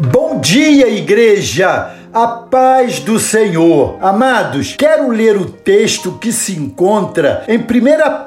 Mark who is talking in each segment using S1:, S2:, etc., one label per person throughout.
S1: Bom dia, igreja! A paz do Senhor. Amados, quero ler o texto que se encontra em 1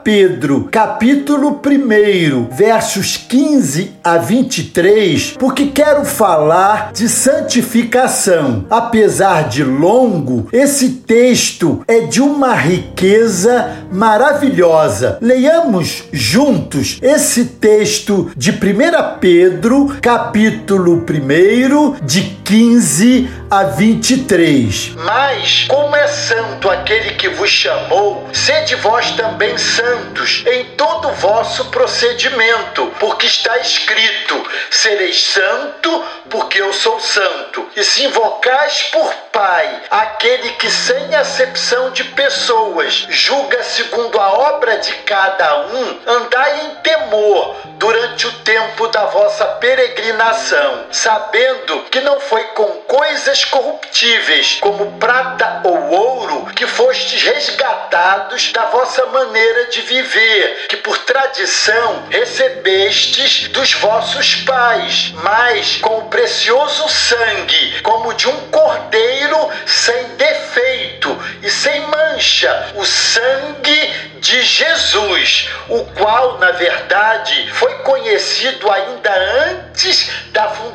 S1: Pedro, capítulo 1, versos 15 a 23, porque quero falar de santificação. Apesar de longo, esse texto é de uma riqueza maravilhosa. Leiamos juntos esse texto de 1 Pedro, capítulo 1, de 15 a 23.
S2: Mas, como é santo aquele que vos chamou, sede vós também santos em todo o vosso procedimento, porque está escrito: sereis santo, porque eu sou santo. E se invocais por Pai aquele que, sem acepção de pessoas, julga segundo a obra de cada um, andai em temor durante o tempo da vossa peregrinação, sabendo que não foi com coisas corruptíveis, como prata ou ouro, que fostes resgatados da vossa maneira de viver, que por tradição recebestes dos vossos pais, mas com o precioso sangue, como de um cordeiro sem defeito e sem mancha, o sangue de Jesus, o qual, na verdade, foi conhecido ainda antes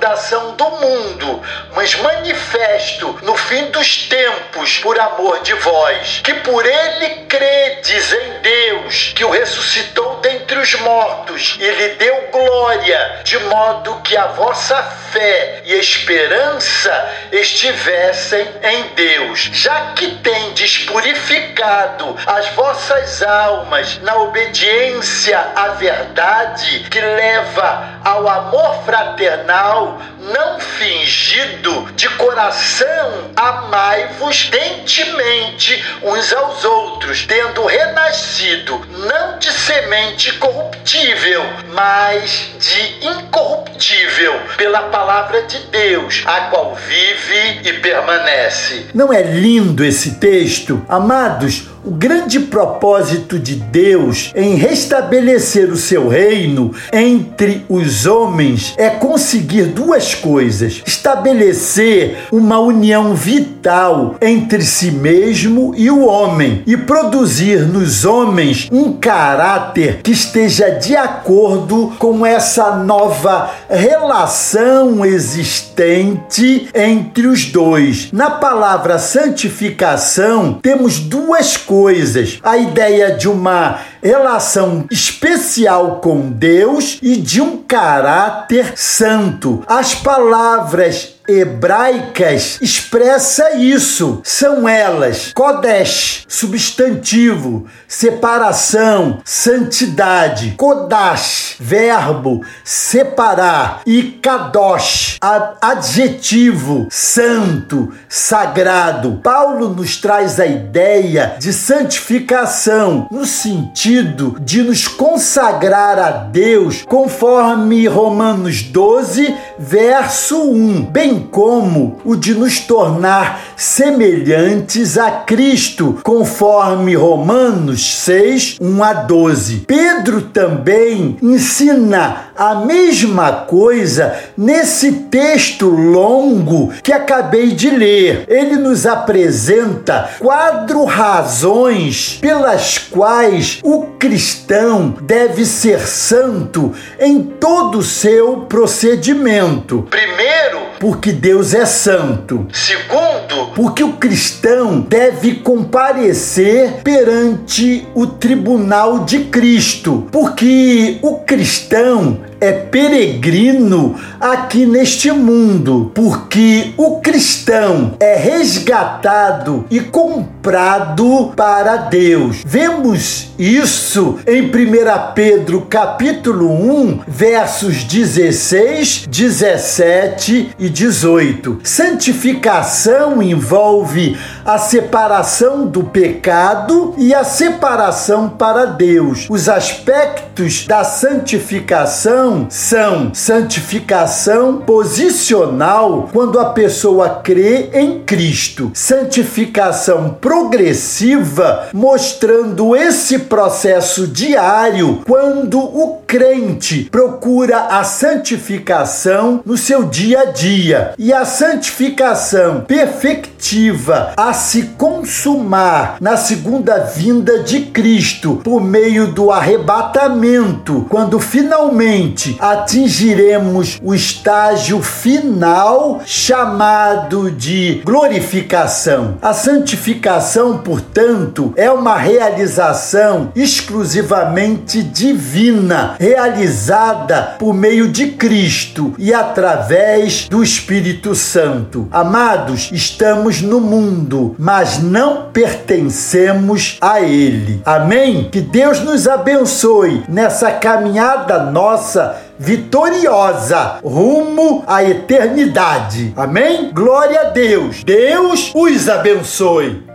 S2: fundação do mundo, mas manifesto no fim dos tempos por amor de vós, que por ele credes em Deus, que o ressuscitou dentre os mortos. E lhe deu glória, de modo que a vossa fé e esperança estivessem em Deus, já que tendes purificado as vossas almas na obediência à verdade que leva ao amor fraternal não fingido, de coração amai-vos dentemente uns aos outros, tendo renascido não de semente corruptível, mas de incorruptível, pela palavra de Deus, a qual vive e permanece.
S1: Não é lindo esse texto? Amados, o grande propósito de Deus em restabelecer o seu reino entre os homens é conseguir duas coisas: estabelecer uma união vital entre si mesmo e o homem e produzir nos homens um caráter que esteja de acordo com essa nova relação existente entre os dois. Na palavra santificação, temos duas coisas coisas. A ideia de uma relação especial com Deus e de um caráter santo. As palavras hebraicas expressa isso. São elas: Kodesh, substantivo, separação, santidade, Kodash, verbo, separar, e Kadosh, adjetivo, santo, sagrado. Paulo nos traz a ideia de santificação no sentido de nos consagrar a Deus, conforme Romanos 12, verso 1, bem como o de nos tornar semelhantes a Cristo, conforme Romanos 6, 1 a 12. Pedro também ensina a mesma coisa nesse texto longo que acabei de ler. Ele nos apresenta quatro razões pelas quais o cristão deve ser santo em todo o seu procedimento.
S2: Primeiro,
S1: porque Deus é santo.
S2: Segundo,
S1: porque o cristão deve comparecer perante o tribunal de Cristo. Porque o cristão é peregrino aqui neste mundo, porque o cristão é resgatado e comprado para Deus. Vemos isso em 1 Pedro capítulo 1, versos 16, 17 e 18. Santificação envolve a separação do pecado e a separação para Deus. Os aspectos da santificação são santificação posicional quando a pessoa crê em Cristo, santificação progressiva, mostrando esse processo diário quando o crente procura a santificação no seu dia a dia e a santificação perfectiva a se consumar na segunda vinda de Cristo por meio do arrebatamento, quando finalmente atingiremos o estágio final chamado de glorificação. A santificação, portanto, é uma realização exclusivamente divina, realizada por meio de Cristo e através do Espírito Santo. Amados, estamos no mundo, mas não pertencemos a ele. Amém? Que Deus nos abençoe nessa caminhada nossa vitoriosa rumo à eternidade. Amém? Glória a Deus. Deus os abençoe.